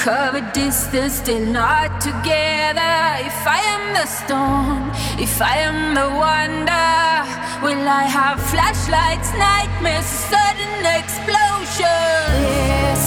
cover distance, still not together. If I am the storm, if I am the wonder, will I have flashlights, nightmares, sudden explosions?